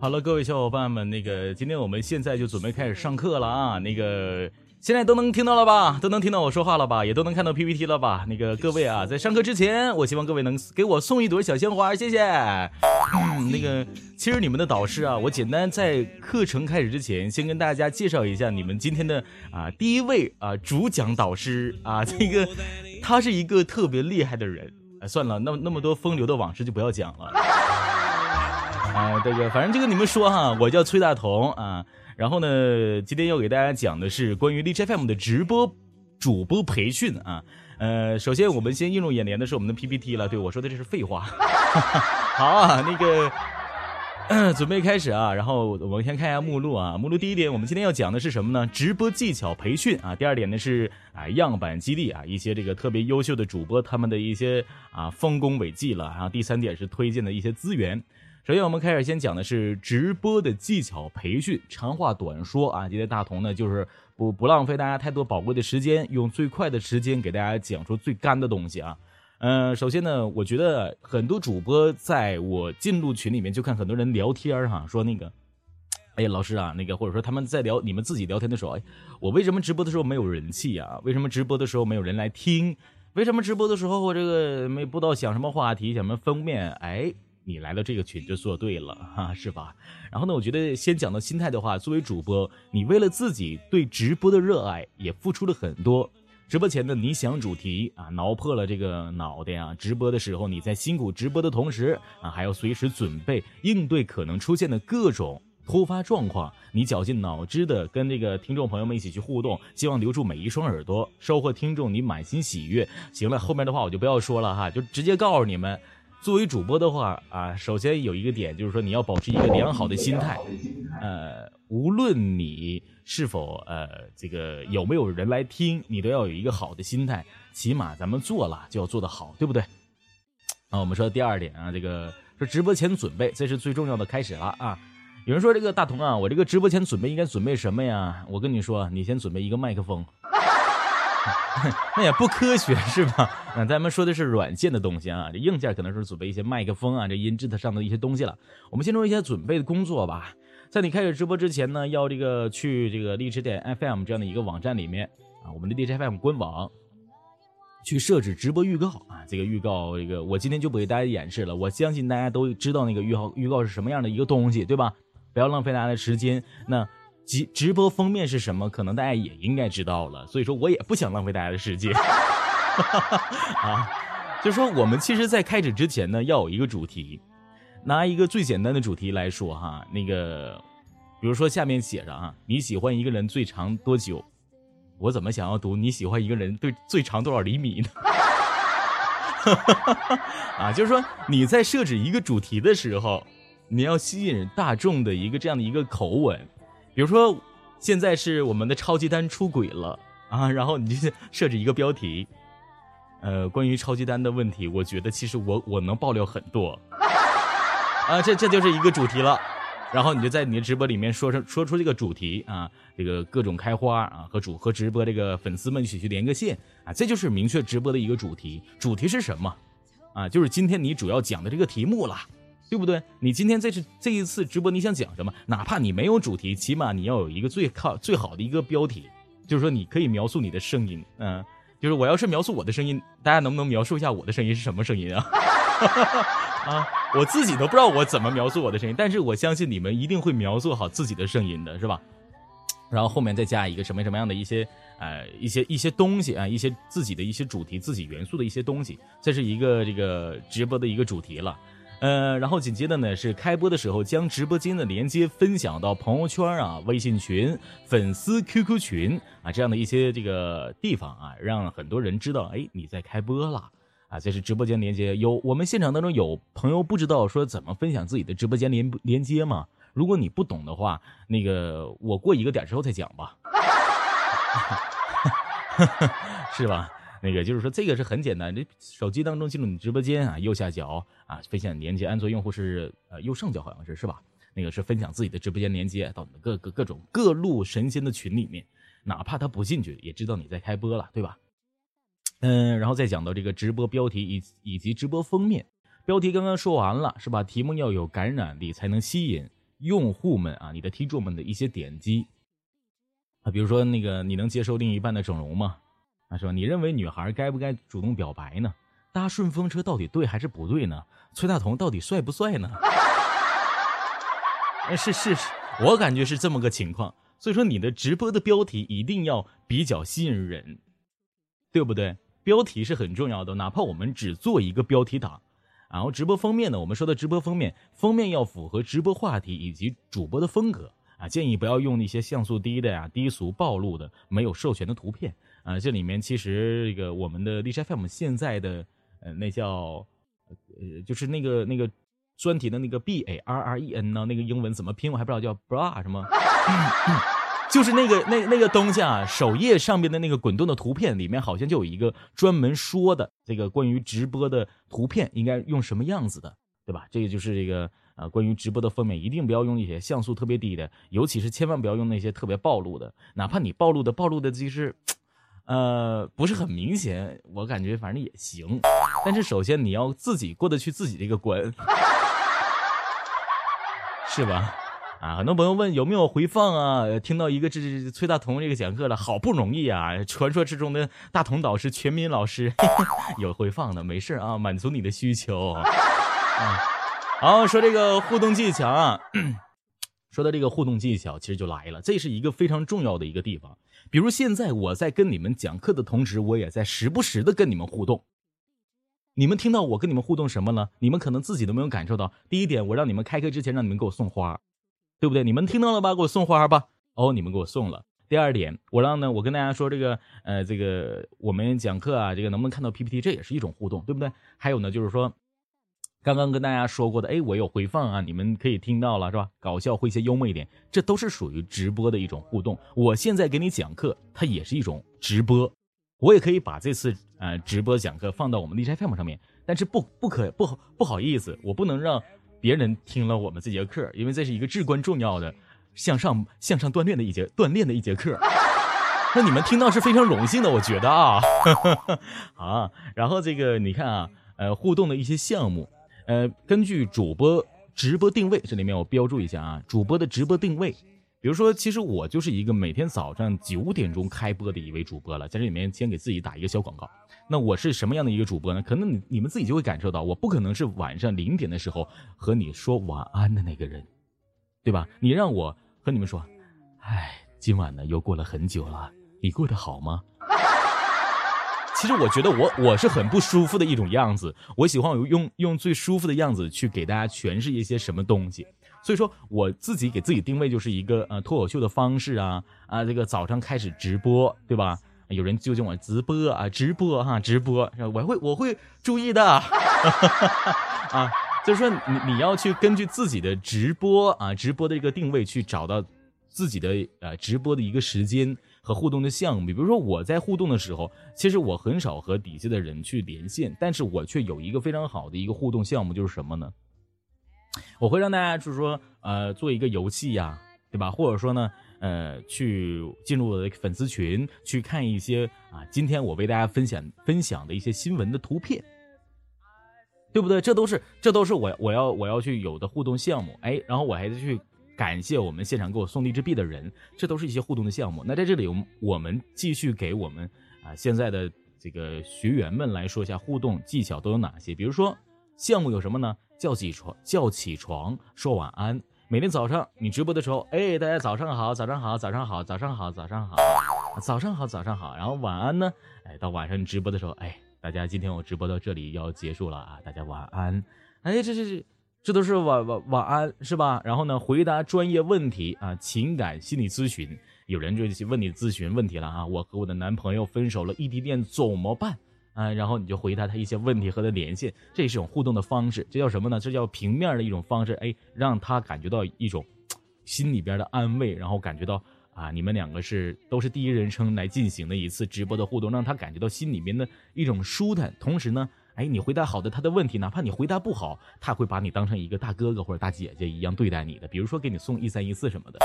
好了，各位小伙伴们，那个今天我们现在就准备开始上课了啊，那个。现在都能听到了吧？都能听到我说话了吧？也都能看到 PPT 了吧？那个各位啊，在上课之前，我希望各位能给我送一朵小鲜花，谢谢。嗯，那个，其实你们的导师啊，我简单在课程开始之前，先跟大家介绍一下你们今天的啊第一位啊主讲导师啊，这个他是一个特别厉害的人。哎算了，那那么多风流的往事就不要讲了。啊，这个反正就跟你们说哈，我叫崔大同啊。然后呢，今天要给大家讲的是关于 d j FM 的直播主播培训啊。呃，首先我们先映入眼帘的是我们的 PPT 了。对我说的这是废话。好啊，那个准备开始啊。然后我们先看一下目录啊。目录第一点，我们今天要讲的是什么呢？直播技巧培训啊。第二点呢是啊样板基地啊，一些这个特别优秀的主播他们的一些啊丰功伟绩了。然后第三点是推荐的一些资源。首先，我们开始先讲的是直播的技巧培训。长话短说啊，今天大同呢就是不不浪费大家太多宝贵的时间，用最快的时间给大家讲出最干的东西啊。嗯，首先呢，我觉得很多主播在我进入群里面就看很多人聊天哈，说那个，哎呀，老师啊，那个或者说他们在聊你们自己聊天的时候，哎，我为什么直播的时候没有人气啊？为什么直播的时候没有人来听？为什么直播的时候我这个没不知道想什么话题，想什么封面？哎。你来了这个群就做对了哈，是吧？然后呢，我觉得先讲到心态的话，作为主播，你为了自己对直播的热爱，也付出了很多。直播前的，你想主题啊，挠破了这个脑袋啊。直播的时候，你在辛苦直播的同时啊，还要随时准备应对可能出现的各种突发状况。你绞尽脑汁的跟这个听众朋友们一起去互动，希望留住每一双耳朵，收获听众你满心喜悦。行了，后面的话我就不要说了哈，就直接告诉你们。作为主播的话啊，首先有一个点就是说你要保持一个良好的心态，呃，无论你是否呃这个有没有人来听，你都要有一个好的心态，起码咱们做了就要做得好，对不对？啊，我们说第二点啊，这个说直播前准备，这是最重要的开始了啊。有人说这个大同啊，我这个直播前准备应该准备什么呀？我跟你说，你先准备一个麦克风。那也不科学是吧？那咱们说的是软件的东西啊，这硬件可能是准备一些麦克风啊，这音质的上的一些东西了。我们先说一些准备的工作吧。在你开始直播之前呢，要这个去这个荔枝点 FM 这样的一个网站里面啊，我们的荔枝 FM 官网去设置直播预告啊。这个预告，这个我今天就不给大家演示了。我相信大家都知道那个预告预告是什么样的一个东西，对吧？不要浪费大家的时间。那。直直播封面是什么？可能大家也应该知道了，所以说我也不想浪费大家的时间。啊，就说我们其实，在开始之前呢，要有一个主题，拿一个最简单的主题来说哈，那个，比如说下面写着啊，你喜欢一个人最长多久？我怎么想要读你喜欢一个人对最长多少厘米呢？啊，就是说你在设置一个主题的时候，你要吸引大众的一个这样的一个口吻。比如说，现在是我们的超级丹出轨了啊，然后你就设置一个标题，呃，关于超级丹的问题，我觉得其实我我能爆料很多，啊，这这就是一个主题了，然后你就在你的直播里面说说说出这个主题啊，这个各种开花啊，和主和直播这个粉丝们一起去连个线啊，这就是明确直播的一个主题，主题是什么啊？就是今天你主要讲的这个题目了。对不对？你今天这是这一次直播，你想讲什么？哪怕你没有主题，起码你要有一个最靠最好的一个标题，就是说你可以描述你的声音，嗯，就是我要是描述我的声音，大家能不能描述一下我的声音是什么声音啊？啊，我自己都不知道我怎么描述我的声音，但是我相信你们一定会描述好自己的声音的，是吧？然后后面再加一个什么什么样的一些呃一些一些东西啊，一些自己的一些主题、自己元素的一些东西，这是一个这个直播的一个主题了。呃，然后紧接着呢是开播的时候，将直播间的连接分享到朋友圈啊、微信群、粉丝 QQ 群啊这样的一些这个地方啊，让很多人知道，哎，你在开播了啊。这是直播间连接。有我们现场当中有朋友不知道说怎么分享自己的直播间连连接吗？如果你不懂的话，那个我过一个点之后再讲吧，是吧？那个就是说，这个是很简单，这手机当中进入你直播间啊，右下角啊，分享连接，安卓用户是呃右上角好像是是吧？那个是分享自己的直播间连接到你的各个各种各路神仙的群里面，哪怕他不进去，也知道你在开播了，对吧？嗯，然后再讲到这个直播标题以以及直播封面，标题刚刚说完了是吧？题目要有感染力才能吸引用户们啊，你的听众们的一些点击啊，比如说那个你能接受另一半的整容吗？他说？你认为女孩该不该主动表白呢？搭顺风车到底对还是不对呢？崔大同到底帅不帅呢？是是是，我感觉是这么个情况。所以说，你的直播的标题一定要比较吸引人，对不对？标题是很重要的，哪怕我们只做一个标题党。然后直播封面呢，我们说的直播封面，封面要符合直播话题以及主播的风格啊，建议不要用那些像素低的呀、低俗暴露的、没有授权的图片啊。这里面其实这个我们的荔枝 FM 现在的呃那叫呃就是那个那个专题的那个 B A R R E N 呢，那个英文怎么拼我还不知道，叫 bra 什么。就是那个那那个东西啊，首页上边的那个滚动的图片里面好像就有一个专门说的这个关于直播的图片应该用什么样子的，对吧？这个就是这个呃关于直播的封面，一定不要用一些像素特别低的，尤其是千万不要用那些特别暴露的，哪怕你暴露的暴露的其实，呃不是很明显，我感觉反正也行。但是首先你要自己过得去自己这个关，是吧？啊，很多朋友问有没有回放啊？听到一个这这崔大同这个讲课了，好不容易啊！传说之中的大同导师、全民老师 有回放的，没事啊，满足你的需求。啊，好说这个互动技巧啊，说到这个互动技巧，其实就来了，这是一个非常重要的一个地方。比如现在我在跟你们讲课的同时，我也在时不时的跟你们互动。你们听到我跟你们互动什么了？你们可能自己都没有感受到。第一点，我让你们开课之前让你们给我送花。对不对？你们听到了吧？给我送花吧。哦，你们给我送了。第二点，我让呢，我跟大家说这个，呃，这个我们讲课啊，这个能不能看到 PPT，这也是一种互动，对不对？还有呢，就是说，刚刚跟大家说过的，哎，我有回放啊，你们可以听到了，是吧？搞笑诙谐幽默一点，这都是属于直播的一种互动。我现在给你讲课，它也是一种直播。我也可以把这次呃直播讲课放到我们荔枝 FM 上面，但是不不可不好不好意思，我不能让。别人听了我们这节课，因为这是一个至关重要的向上向上锻炼的一节锻炼的一节课，那你们听到是非常荣幸的，我觉得啊，啊，然后这个你看啊，呃，互动的一些项目，呃，根据主播直播定位，这里面我标注一下啊，主播的直播定位，比如说，其实我就是一个每天早上九点钟开播的一位主播了，在这里面先给自己打一个小广告。那我是什么样的一个主播呢？可能你你们自己就会感受到，我不可能是晚上零点的时候和你说晚安的那个人，对吧？你让我和你们说，哎，今晚呢又过了很久了，你过得好吗？其实我觉得我我是很不舒服的一种样子，我喜欢用用最舒服的样子去给大家诠释一些什么东西，所以说我自己给自己定位就是一个呃脱口秀的方式啊啊，这个早上开始直播，对吧？有人纠正我直播啊，直播哈，直播，我会我会注意的 啊，就是说你你要去根据自己的直播啊，直播的一个定位去找到自己的呃直播的一个时间和互动的项目。比如说我在互动的时候，其实我很少和底下的人去连线，但是我却有一个非常好的一个互动项目，就是什么呢？我会让大家就是说呃做一个游戏呀，对吧？或者说呢？呃，去进入我的粉丝群，去看一些啊，今天我为大家分享分享的一些新闻的图片，对不对？这都是这都是我我要我要去有的互动项目，哎，然后我还得去感谢我们现场给我送荔枝币的人，这都是一些互动的项目。那在这里，我们我们继续给我们啊现在的这个学员们来说一下互动技巧都有哪些。比如说项目有什么呢？叫起床，叫起床，说晚安。每天早上你直播的时候，哎，大家早上好，早上好，早上好，早上好，早上好，早上好，早上好。然后晚安呢？哎，到晚上你直播的时候，哎，大家今天我直播到这里要结束了啊，大家晚安。哎，这这这这都是晚晚晚安是吧？然后呢，回答专业问题啊，情感心理咨询，有人就去问你咨询问题了啊，我和我的男朋友分手了，异地恋怎么办？啊，然后你就回答他一些问题和他连线，这是一种互动的方式，这叫什么呢？这叫平面的一种方式，哎，让他感觉到一种心里边的安慰，然后感觉到啊，你们两个是都是第一人称来进行的一次直播的互动，让他感觉到心里面的一种舒坦。同时呢，哎，你回答好的他的问题，哪怕你回答不好，他会把你当成一个大哥哥或者大姐姐一样对待你的，比如说给你送一三一四什么的，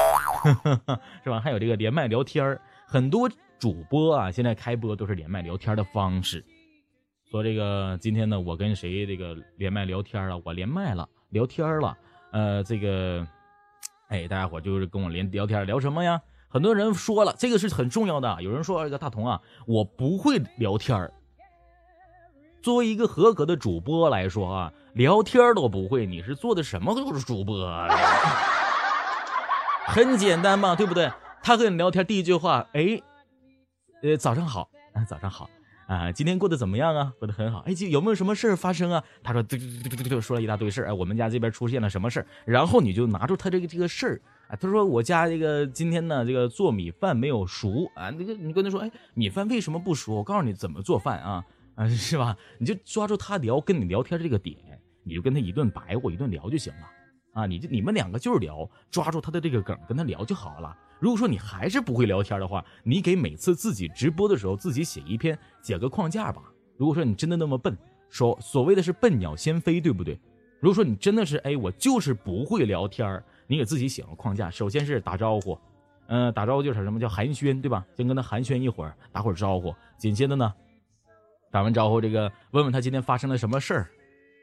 是吧？还有这个连麦聊天很多主播啊，现在开播都是连麦聊天的方式。说这个今天呢，我跟谁这个连麦聊天了？我连麦了，聊天了。呃，这个哎，大家伙就是跟我连聊天，聊什么呀？很多人说了，这个是很重要的。有人说这个大同啊，我不会聊天作为一个合格的主播来说啊，聊天都不会，你是做的什么都是主播？很简单嘛，对不对？他和你聊天第一句话，哎，呃，早上好，啊，早上好。啊，今天过得怎么样啊？过得很好。哎，有没有什么事儿发生啊？他说，对对对对对，说了一大堆事儿。哎，我们家这边出现了什么事儿？然后你就拿出他这个这个事儿。他说我家这个今天呢，这个做米饭没有熟啊。那个你跟他说，哎，米饭为什么不熟？我告诉你怎么做饭啊，啊，是吧？你就抓住他聊跟你聊天这个点，你就跟他一顿白话一顿聊就行了。啊，你就你们两个就是聊，抓住他的这个梗跟他聊就好了。如果说你还是不会聊天的话，你给每次自己直播的时候自己写一篇，写个框架吧。如果说你真的那么笨，说所谓的是笨鸟先飞，对不对？如果说你真的是哎，我就是不会聊天你给自己写个框架。首先是打招呼，嗯，打招呼就是什么叫寒暄，对吧？先跟他寒暄一会儿，打会儿招呼。紧接着呢，打完招呼，这个问问他今天发生了什么事儿，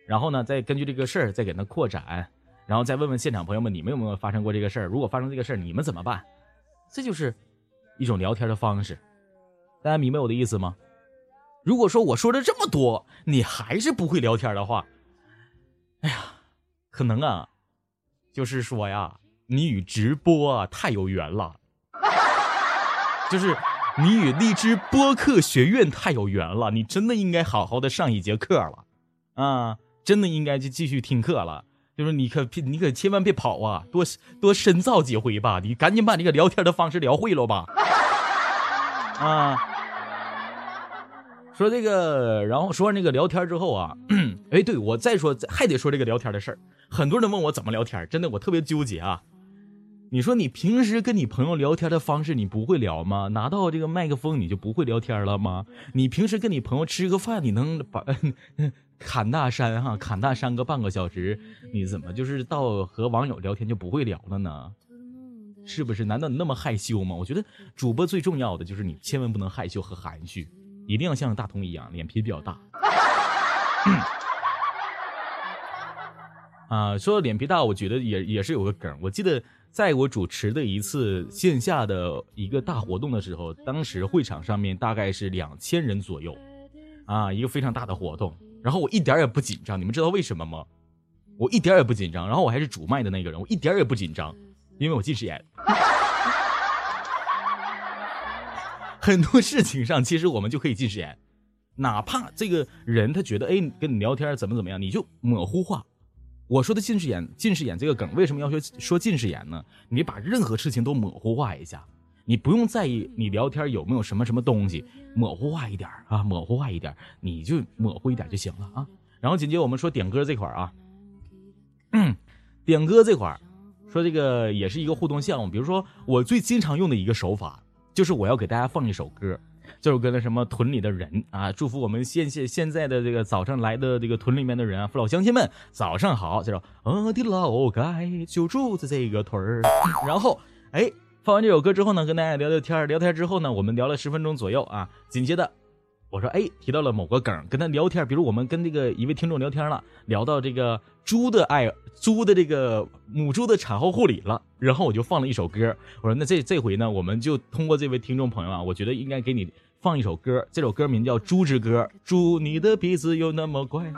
然后呢，再根据这个事儿再给他扩展，然后再问问现场朋友们，你们有没有发生过这个事儿？如果发生这个事儿，你们怎么办？这就是一种聊天的方式，大家明白我的意思吗？如果说我说了这么多，你还是不会聊天的话，哎呀，可能啊，就是说呀，你与直播啊太有缘了，就是你与荔枝播客学院太有缘了，你真的应该好好的上一节课了，啊，真的应该去继续听课了。就是你可别，你可千万别跑啊！多多深造几回吧，你赶紧把这个聊天的方式聊会了吧。啊，说这个，然后说完这个聊天之后啊，哎，对我再说还得说这个聊天的事儿。很多人问我怎么聊天，真的我特别纠结啊。你说你平时跟你朋友聊天的方式你不会聊吗？拿到这个麦克风你就不会聊天了吗？你平时跟你朋友吃个饭你能把？侃大山哈，侃大山个半个小时，你怎么就是到和网友聊天就不会聊了呢？是不是？难道你那么害羞吗？我觉得主播最重要的就是你千万不能害羞和含蓄，一定要像大同一样，脸皮比较大。啊，说到脸皮大，我觉得也也是有个梗。我记得在我主持的一次线下的一个大活动的时候，当时会场上面大概是两千人左右，啊，一个非常大的活动。然后我一点也不紧张，你们知道为什么吗？我一点也不紧张。然后我还是主麦的那个人，我一点也不紧张，因为我近视眼。很多事情上，其实我们就可以近视眼，哪怕这个人他觉得哎跟你聊天怎么怎么样，你就模糊化。我说的近视眼，近视眼这个梗为什么要说说近视眼呢？你把任何事情都模糊化一下。你不用在意你聊天有没有什么什么东西，模糊化一点啊，模糊化一点，你就模糊一点就行了啊。然后紧接着我们说点歌这块啊，嗯点歌这块说这个也是一个互动项目。比如说我最经常用的一个手法，就是我要给大家放一首歌，这首歌的什么屯里的人啊，祝福我们现现现在的这个早上来的这个屯里面的人啊，父老乡亲们早上好。这首我的老盖就住在这个屯儿，然后哎。放完这首歌之后呢，跟大家聊聊天聊天之后呢，我们聊了十分钟左右啊。紧接着，我说，哎，提到了某个梗，跟他聊天，比如我们跟这个一位听众聊天了，聊到这个猪的爱，猪的这个母猪的产后护理了，然后我就放了一首歌。我说，那这这回呢，我们就通过这位听众朋友啊，我觉得应该给你放一首歌，这首歌名叫《猪之歌》，猪，你的鼻子又那么乖。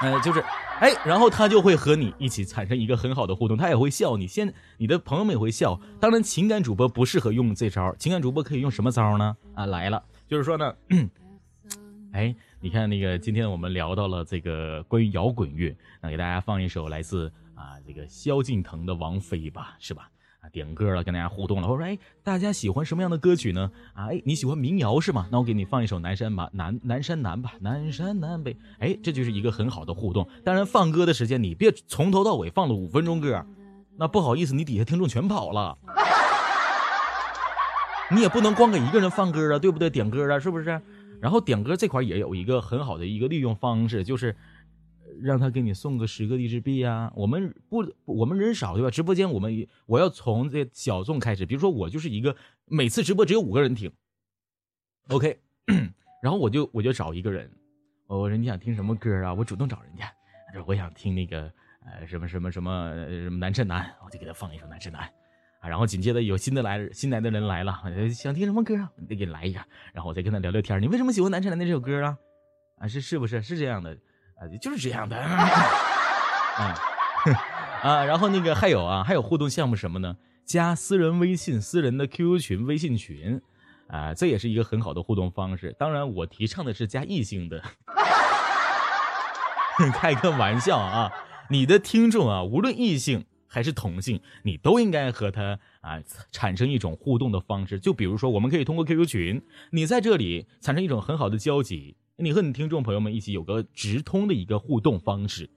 哎，就是。哎，然后他就会和你一起产生一个很好的互动，他也会笑，你先，你的朋友们也会笑。当然，情感主播不适合用这招，情感主播可以用什么招呢？啊，来了，就是说呢，哎，你看那个，今天我们聊到了这个关于摇滚乐，那给大家放一首来自啊这个萧敬腾的《王菲》吧，是吧？啊，点歌了，跟大家互动了。我说，哎，大家喜欢什么样的歌曲呢？啊，哎，你喜欢民谣是吗？那我给你放一首南山吧，南南山南吧，南山南北。哎，这就是一个很好的互动。当然，放歌的时间你别从头到尾放了五分钟歌，那不好意思，你底下听众全跑了。你也不能光给一个人放歌啊，对不对？点歌啊，是不是？然后点歌这块也有一个很好的一个利用方式，就是。让他给你送个十个励志币啊！我们不，我们人少对吧？直播间我们我要从这小众开始，比如说我就是一个每次直播只有五个人听，OK，然后我就我就找一个人，我说你想听什么歌啊？我主动找人家，我想听那个呃，什么什么什么什么南趁南，我就给他放一首南趁南，啊，然后紧接着有新的来新来的人来了，想听什么歌啊，我得给你来一个，然后我再跟他聊聊天。你为什么喜欢南城南的这首歌啊？啊，是是不是是这样的？啊，就是这样的。嗯 啊，然后那个还有啊，还有互动项目什么呢？加私人微信、私人的 QQ 群、微信群，啊，这也是一个很好的互动方式。当然，我提倡的是加异性的，开个玩笑啊。你的听众啊，无论异性还是同性，你都应该和他啊产生一种互动的方式。就比如说，我们可以通过 QQ 群，你在这里产生一种很好的交集，你和你听众朋友们一起有个直通的一个互动方式，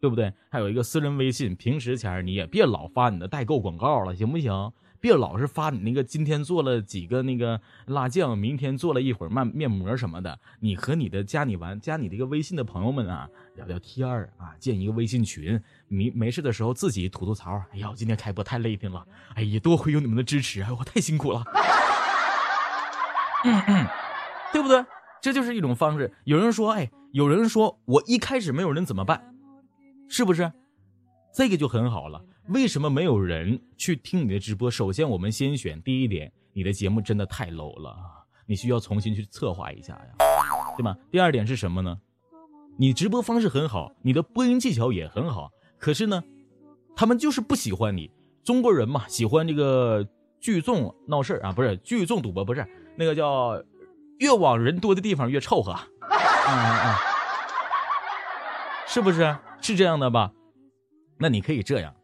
对不对？还有一个私人微信，平时前你也别老发你的代购广告了，行不行？别老是发你那个今天做了几个那个辣酱，明天做了一会儿面面膜什么的。你和你的加你玩加你这个微信的朋友们啊聊聊天儿啊，建一个微信群。没没事的时候自己吐吐槽。哎呀，我今天开播太累挺了。哎呀，多亏有你们的支持，哎，我太辛苦了。嗯嗯，对不对？这就是一种方式。有人说，哎，有人说我一开始没有人怎么办？是不是？这个就很好了。为什么没有人去听你的直播？首先，我们先选第一点，你的节目真的太 low 了，你需要重新去策划一下呀，对吗？第二点是什么呢？你直播方式很好，你的播音技巧也很好，可是呢，他们就是不喜欢你。中国人嘛，喜欢这个聚众闹事啊，不是聚众赌博，不是那个叫越往人多的地方越凑合，嗯嗯，是不是？是这样的吧？那你可以这样。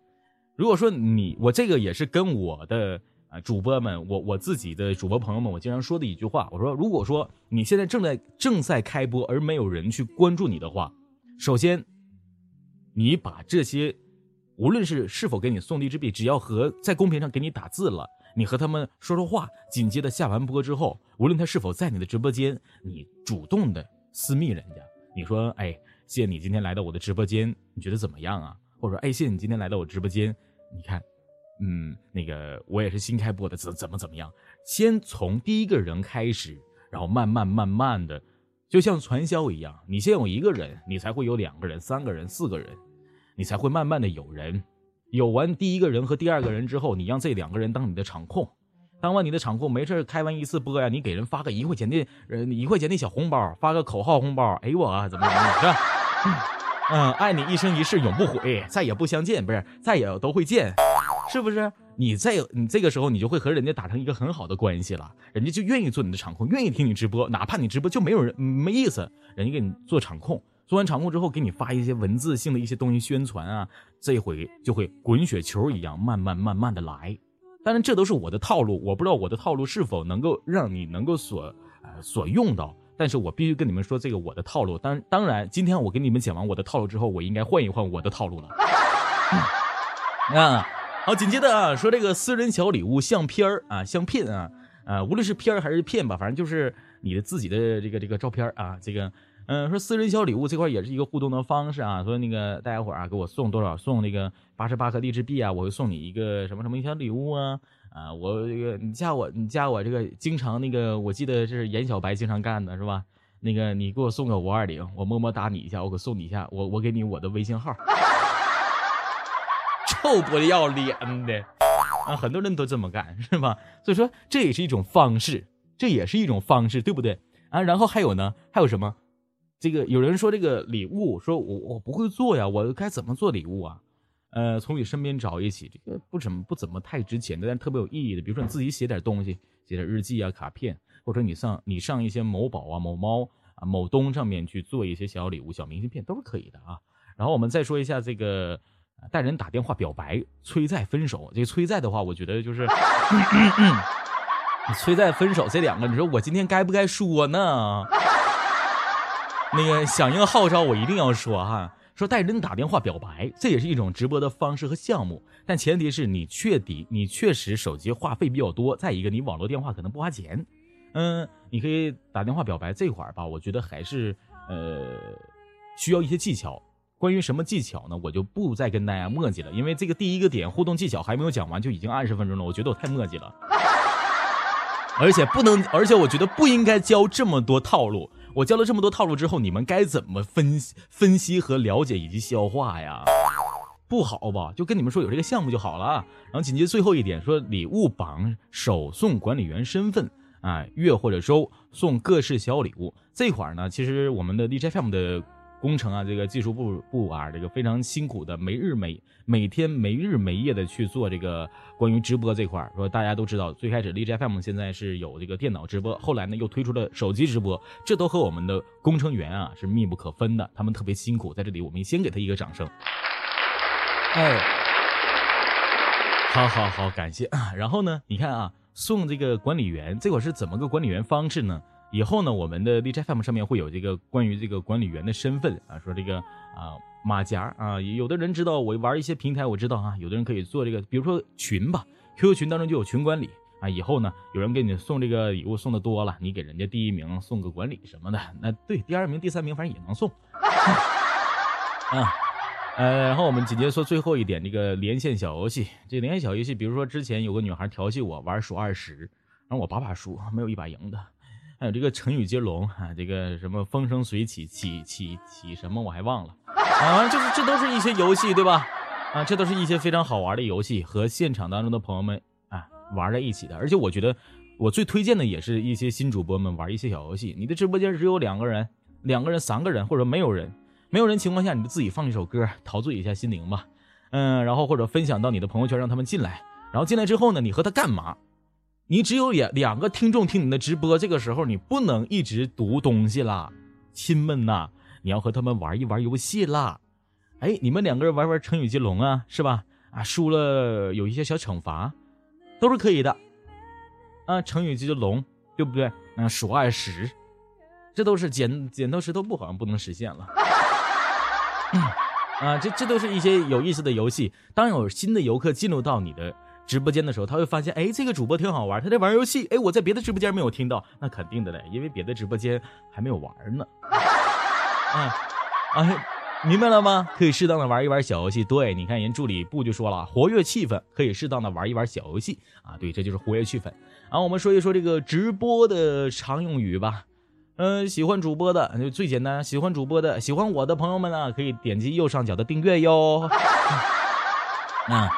如果说你我这个也是跟我的啊主播们，我我自己的主播朋友们，我经常说的一句话，我说如果说你现在正在正在开播而没有人去关注你的话，首先，你把这些无论是是否给你送荔枝币，只要和在公屏上给你打字了，你和他们说说话，紧接着下完播之后，无论他是否在你的直播间，你主动的私密人家，你说哎，谢谢你今天来到我的直播间，你觉得怎么样啊？或者说哎，谢谢你今天来到我直播间。你看，嗯，那个我也是新开播的，怎怎么怎么样？先从第一个人开始，然后慢慢慢慢的，就像传销一样，你先有一个人，你才会有两个人、三个人、四个人，你才会慢慢的有人。有完第一个人和第二个人之后，你让这两个人当你的场控，当完你的场控，没事开完一次播呀，你给人发个一块钱的，呃，一块钱的小红包，发个口号红包，哎我啊，怎么怎么是吧？嗯，爱你一生一世永不悔，再也不相见，不是再也都会见，是不是？你再你这个时候你就会和人家打成一个很好的关系了，人家就愿意做你的场控，愿意听你直播，哪怕你直播就没有人没意思，人家给你做场控，做完场控之后给你发一些文字性的一些东西宣传啊，这回就会滚雪球一样慢慢慢慢的来。当然这都是我的套路，我不知道我的套路是否能够让你能够所呃所用到。但是我必须跟你们说，这个我的套路。当当然，今天我给你们讲完我的套路之后，我应该换一换我的套路了。啊，好，紧接着啊，说这个私人小礼物相片儿啊，相片啊，啊，无论是片儿还是片吧，反正就是你的自己的这个这个照片啊，这个，嗯，说私人小礼物这块也是一个互动的方式啊。说那个大家伙啊，给我送多少？送那个八十八颗荔枝币啊，我会送你一个什么什么小礼物啊。啊，我这个你加我，你加我这个经常那个，我记得是严小白经常干的是吧？那个你给我送个五二零，我么么哒你一下，我可送你一下，我我给你我的微信号。臭不要脸的啊！很多人都这么干是吧？所以说这也是一种方式，这也是一种方式，对不对啊？然后还有呢，还有什么？这个有人说这个礼物，说我我不会做呀，我该怎么做礼物啊？呃，从你身边找一起，这个不怎么不怎么太值钱的，但特别有意义的，比如说你自己写点东西，写点日记啊、卡片，或者你上你上一些某宝啊、某猫啊、某东上面去做一些小礼物、小明信片，都是可以的啊。然后我们再说一下这个带人打电话表白、催债分手。这个催债的话，我觉得就是 催债分手这两个，你说我今天该不该说呢？那个响应号召，我一定要说哈。说带人打电话表白，这也是一种直播的方式和项目，但前提是你确底，你确实手机话费比较多，再一个你网络电话可能不花钱，嗯，你可以打电话表白这块儿吧，我觉得还是呃需要一些技巧。关于什么技巧呢？我就不再跟大家墨迹了，因为这个第一个点互动技巧还没有讲完，就已经二十分钟了，我觉得我太墨迹了，而且不能，而且我觉得不应该教这么多套路。我教了这么多套路之后，你们该怎么分析、分析和了解以及消化呀？不好吧？就跟你们说有这个项目就好了。然后紧接着最后一点说，礼物榜首送管理员身份啊，月或者周送各式小礼物。这块儿呢，其实我们的 DJFM 的工程啊，这个技术部部啊，这个非常辛苦的，没日没每天没日没夜的去做这个关于直播这块儿。说大家都知道，最开始 DJFM 现在是有这个电脑直播，后来呢又推出了手机直播，这都和我们的工程员啊是密不可分的，他们特别辛苦，在这里我们先给他一个掌声。哎，好好好，感谢。然后呢，你看啊，送这个管理员，这会是怎么个管理员方式呢？以后呢，我们的 DJFM 上面会有这个关于这个管理员的身份啊，说这个啊马甲啊，有的人知道我玩一些平台，我知道啊，有的人可以做这个，比如说群吧，QQ 群当中就有群管理啊。以后呢，有人给你送这个礼物送的多了，你给人家第一名送个管理什么的，那对第二名、第三名反正也能送啊。呃，然后我们紧接着说最后一点，这个连线小游戏。这连线小游戏，比如说之前有个女孩调戏我玩数二十，然后我把把输，没有一把赢的。还有这个成语接龙啊，这个什么风生水起，起起起什么我还忘了啊，就是这都是一些游戏对吧？啊，这都是一些非常好玩的游戏，和现场当中的朋友们啊玩在一起的。而且我觉得我最推荐的也是一些新主播们玩一些小游戏。你的直播间只有两个人、两个人、三个人，或者没有人。没有人情况下，你就自己放一首歌，陶醉一下心灵吧。嗯，然后或者分享到你的朋友圈，让他们进来。然后进来之后呢，你和他干嘛？你只有两两个听众听你的直播，这个时候你不能一直读东西啦，亲们呐，你要和他们玩一玩游戏啦。哎，你们两个人玩玩成语接龙啊，是吧？啊，输了有一些小惩罚，都是可以的。啊，成语接龙，对不对？嗯，数二十，这都是剪剪刀石头布，好像不能实现了。啊，这这都是一些有意思的游戏。当有新的游客进入到你的直播间的时候，他会发现，哎，这个主播挺好玩，他在玩游戏。哎，我在别的直播间没有听到，那肯定的嘞，因为别的直播间还没有玩呢。啊 啊，明白了吗？可以适当的玩一玩小游戏。对，你看人助理部就说了，活跃气氛，可以适当的玩一玩小游戏。啊，对，这就是活跃气氛。然后我们说一说这个直播的常用语吧。嗯，喜欢主播的就最简单。喜欢主播的，喜欢我的朋友们呢，可以点击右上角的订阅哟。嗯，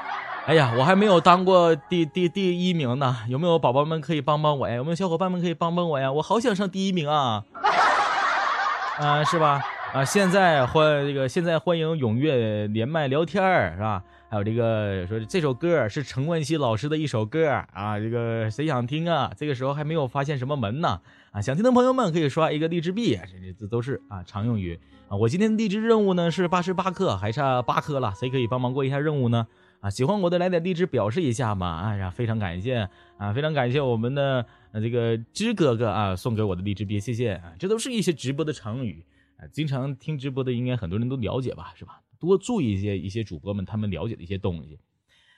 哎呀，我还没有当过第第第一名呢，有没有宝宝们可以帮帮我呀？有没有小伙伴们可以帮帮我呀？我好想上第一名啊！啊，是吧？啊，现在欢这个现在欢迎踊跃连麦聊天儿是吧？还有这个说这首歌是陈冠希老师的一首歌啊，这个谁想听啊？这个时候还没有发现什么门呢啊！想听的朋友们可以刷一个荔枝币，这这都是啊常用语啊。我今天的荔枝任务呢是八十八颗，还差八颗了，谁可以帮忙过一下任务呢？啊，喜欢我的来点荔枝表示一下嘛！哎呀，非常感谢啊，非常感谢我们的这个芝哥哥啊送给我的荔枝币，谢谢啊！这都是一些直播的常用语啊，经常听直播的应该很多人都了解吧，是吧？多注意一些一些主播们他们了解的一些东西，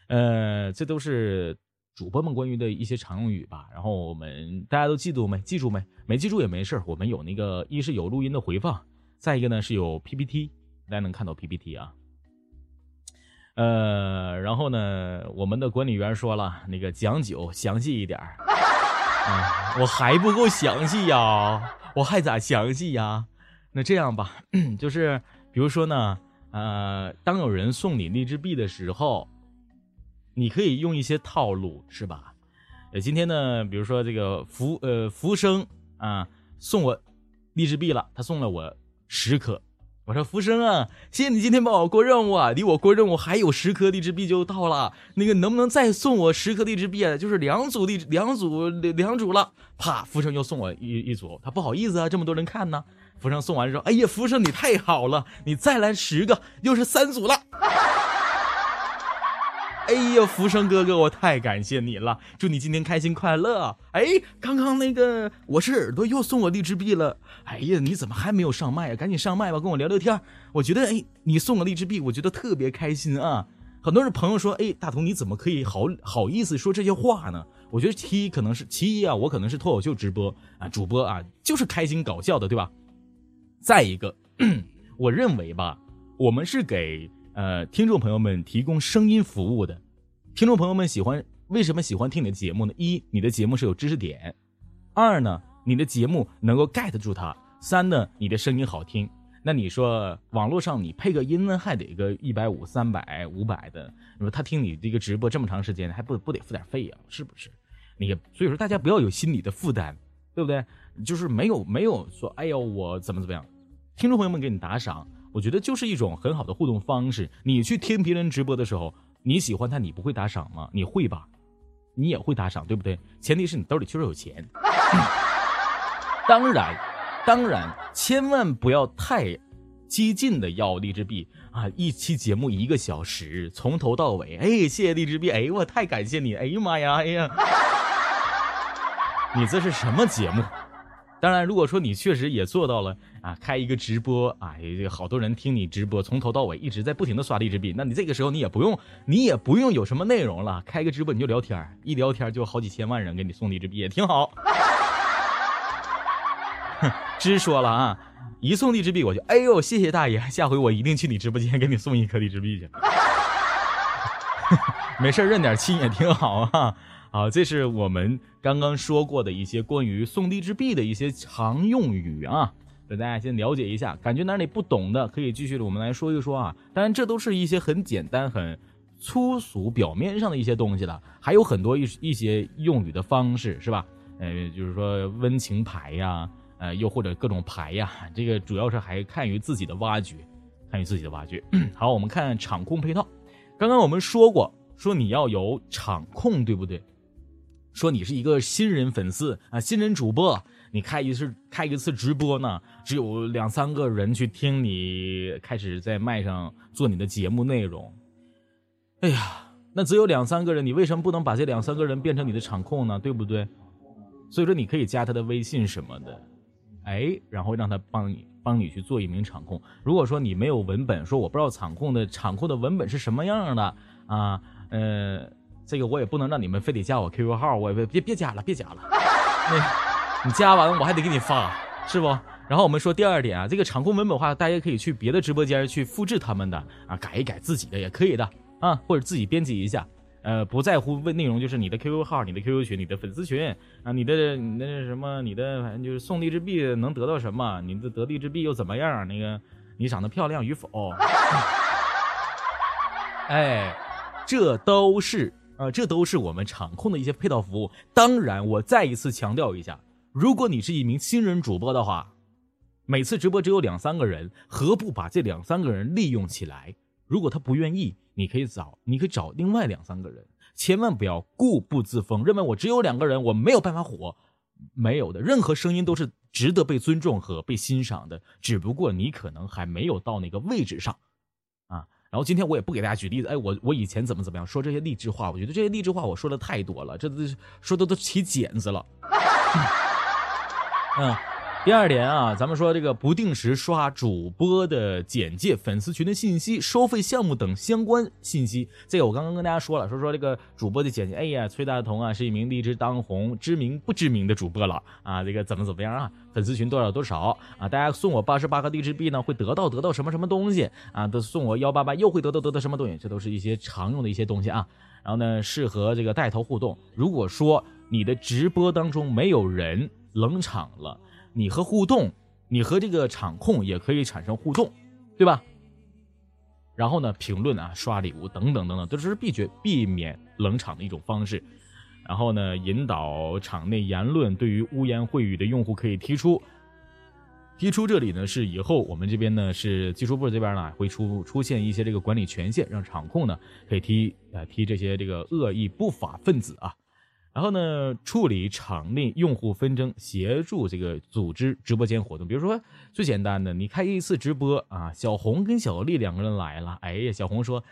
呃，这都是主播们关于的一些常用语吧。然后我们大家都记住没？记住没？没记住也没事我们有那个一是有录音的回放，再一个呢是有 PPT，大家能看到 PPT 啊。呃，然后呢，我们的管理员说了，那个讲究详细一点啊，我还不够详细呀，我还咋详细呀？那这样吧，就是比如说呢。呃，当有人送你荔枝币的时候，你可以用一些套路，是吧？呃，今天呢，比如说这个福呃福生啊送我荔枝币了，他送了我十颗。我说福生啊，谢谢你今天帮我过任务啊，离我过任务还有十颗荔枝币就到了，那个能不能再送我十颗荔枝币啊？就是两组荔两组两组了。啪，福生又送我一一组，他不好意思啊，这么多人看呢。福生送完之后，哎呀，福生你太好了，你再来十个，又是三组了。哎呀，福生哥哥，我太感谢你了，祝你今天开心快乐。哎，刚刚那个我是耳朵又送我荔枝币了。哎呀，你怎么还没有上麦啊？赶紧上麦吧，跟我聊聊天。我觉得，哎，你送我荔枝币，我觉得特别开心啊。很多人朋友说，哎，大同你怎么可以好好意思说这些话呢？我觉得其一可能是其一啊，我可能是脱口秀直播啊，主播啊，就是开心搞笑的，对吧？再一个，我认为吧，我们是给呃听众朋友们提供声音服务的。听众朋友们喜欢为什么喜欢听你的节目呢？一，你的节目是有知识点；二呢，你的节目能够 get 住他；三呢，你的声音好听。那你说网络上你配个音呢还得一个一百五、三百、五百的，你说他听你这个直播这么长时间，还不不得付点费呀？是不是？你所以说大家不要有心理的负担，对不对？就是没有没有说，哎呦我怎么怎么样？听众朋友们给你打赏，我觉得就是一种很好的互动方式。你去听别人直播的时候，你喜欢他，你不会打赏吗？你会吧？你也会打赏，对不对？前提是你兜里确实有钱。当然。当然，千万不要太激进的要励志币啊！一期节目一个小时，从头到尾，哎，谢谢励志币，哎，我太感谢你，哎呀妈呀，哎呀，你这是什么节目？当然，如果说你确实也做到了啊，开一个直播啊，这个好多人听你直播，从头到尾一直在不停的刷励志币，那你这个时候你也不用，你也不用有什么内容了，开个直播你就聊天，一聊天就好几千万人给你送励志币，也挺好。直说了啊，一送荔枝币我就哎呦谢谢大爷，下回我一定去你直播间给你送一颗荔枝币去。没事认点亲也挺好啊。好，这是我们刚刚说过的一些关于送地之币的一些常用语啊，让大家先了解一下。感觉哪里不懂的可以继续的我们来说一说啊。当然这都是一些很简单、很粗俗、表面上的一些东西了，还有很多一一些用语的方式是吧？呃，就是说温情牌呀。呃，又或者各种牌呀，这个主要是还看于自己的挖掘，看于自己的挖掘。好，我们看场控配套。刚刚我们说过，说你要有场控，对不对？说你是一个新人粉丝啊，新人主播，你开一次开一次直播呢，只有两三个人去听你开始在麦上做你的节目内容。哎呀，那只有两三个人，你为什么不能把这两三个人变成你的场控呢？对不对？所以说，你可以加他的微信什么的。哎，然后让他帮你帮你去做一名场控。如果说你没有文本，说我不知道场控的场控的文本是什么样的啊，呃，这个我也不能让你们非得加我 QQ 号，我别别别加了，别加了。那你加完我还得给你发，是不？然后我们说第二点啊，这个场控文本话，大家可以去别的直播间去复制他们的啊，改一改自己的也可以的啊，或者自己编辑一下。呃，不在乎问内容，就是你的 QQ 号、你的 QQ 群、你的粉丝群啊，你的你的什么，你的反正就是送励志币能得到什么？你的得励志币又怎么样？那个你长得漂亮与否？哎，这都是啊，这都是我们场控的一些配套服务。当然，我再一次强调一下，如果你是一名新人主播的话，每次直播只有两三个人，何不把这两三个人利用起来？如果他不愿意，你可以找，你可以找另外两三个人，千万不要固步自封，认为我只有两个人，我没有办法火。没有的，任何声音都是值得被尊重和被欣赏的，只不过你可能还没有到那个位置上，然后今天我也不给大家举例子，哎，我我以前怎么怎么样说这些励志话，我觉得这些励志话我说的太多了，这都说的都起茧子了，嗯。第二点啊，咱们说这个不定时刷主播的简介、粉丝群的信息、收费项目等相关信息。这个我刚刚跟大家说了，说说这个主播的简介。哎呀，崔大同啊，是一名荔枝当红、知名不知名的主播了啊。这个怎么怎么样啊？粉丝群多少多少啊？大家送我八十八个荔枝币呢，会得到得到什么什么东西啊？都送我幺八八又会得到得到什么东西？这都是一些常用的一些东西啊。然后呢，适合这个带头互动。如果说你的直播当中没有人冷场了。你和互动，你和这个场控也可以产生互动，对吧？然后呢，评论啊，刷礼物等等等等，都是避绝避免冷场的一种方式。然后呢，引导场内言论，对于污言秽语的用户可以提出，提出这里呢是以后我们这边呢是技术部这边呢会出出现一些这个管理权限，让场控呢可以踢啊踢这些这个恶意不法分子啊。然后呢，处理场内用户纷争，协助这个组织直播间活动。比如说最简单的，你开一次直播啊，小红跟小丽两个人来了。哎呀，小红说：“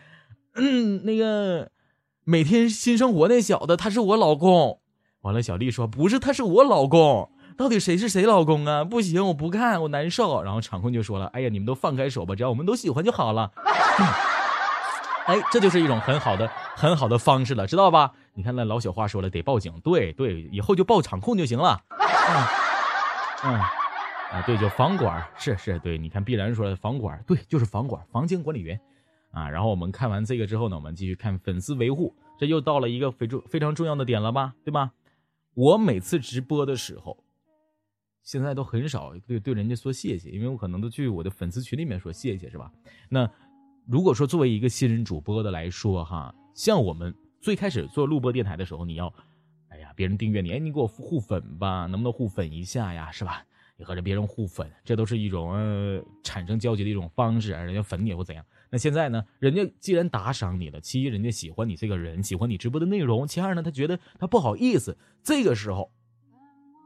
嗯，那个每天新生活那小子他是我老公。”完了，小丽说：“不是，他是我老公。到底谁是谁老公啊？不行，我不看，我难受。”然后场控就说了：“哎呀，你们都放开手吧，只要我们都喜欢就好了。”哎，这就是一种很好的、很好的方式了，知道吧？你看那老小花说了，得报警。对对，以后就报场控就行了。嗯嗯啊，对，就房管是是，对，你看必然说的房管，对，就是房管，房间管理员啊。然后我们看完这个之后呢，我们继续看粉丝维护，这又到了一个非重非常重要的点了吧？对吧？我每次直播的时候，现在都很少对对人家说谢谢，因为我可能都去我的粉丝群里面说谢谢，是吧？那如果说作为一个新人主播的来说，哈，像我们最开始做录播电台的时候，你要，哎呀，别人订阅你，哎，你给我互粉吧，能不能互粉一下呀，是吧？你和着别人互粉，这都是一种呃产生交集的一种方式，人家粉你或怎样。那现在呢，人家既然打赏你了，其一人家喜欢你这个人，喜欢你直播的内容；其二呢，他觉得他不好意思，这个时候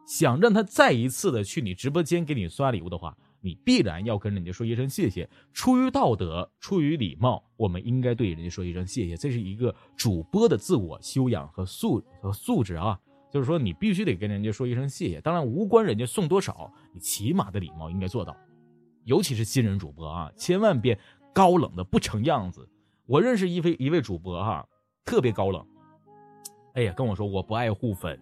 想让他再一次的去你直播间给你刷礼物的话，你必然要跟人家说一声谢谢。出于道德，出于礼貌，我们应该对人家说一声谢谢，这是一个主播的自我修养和素和素质啊。就是说，你必须得跟人家说一声谢谢。当然，无关人家送多少，你起码的礼貌应该做到。尤其是新人主播啊，千万别高冷的不成样子。我认识一位一位主播哈，特别高冷。哎呀，跟我说我不爱互粉，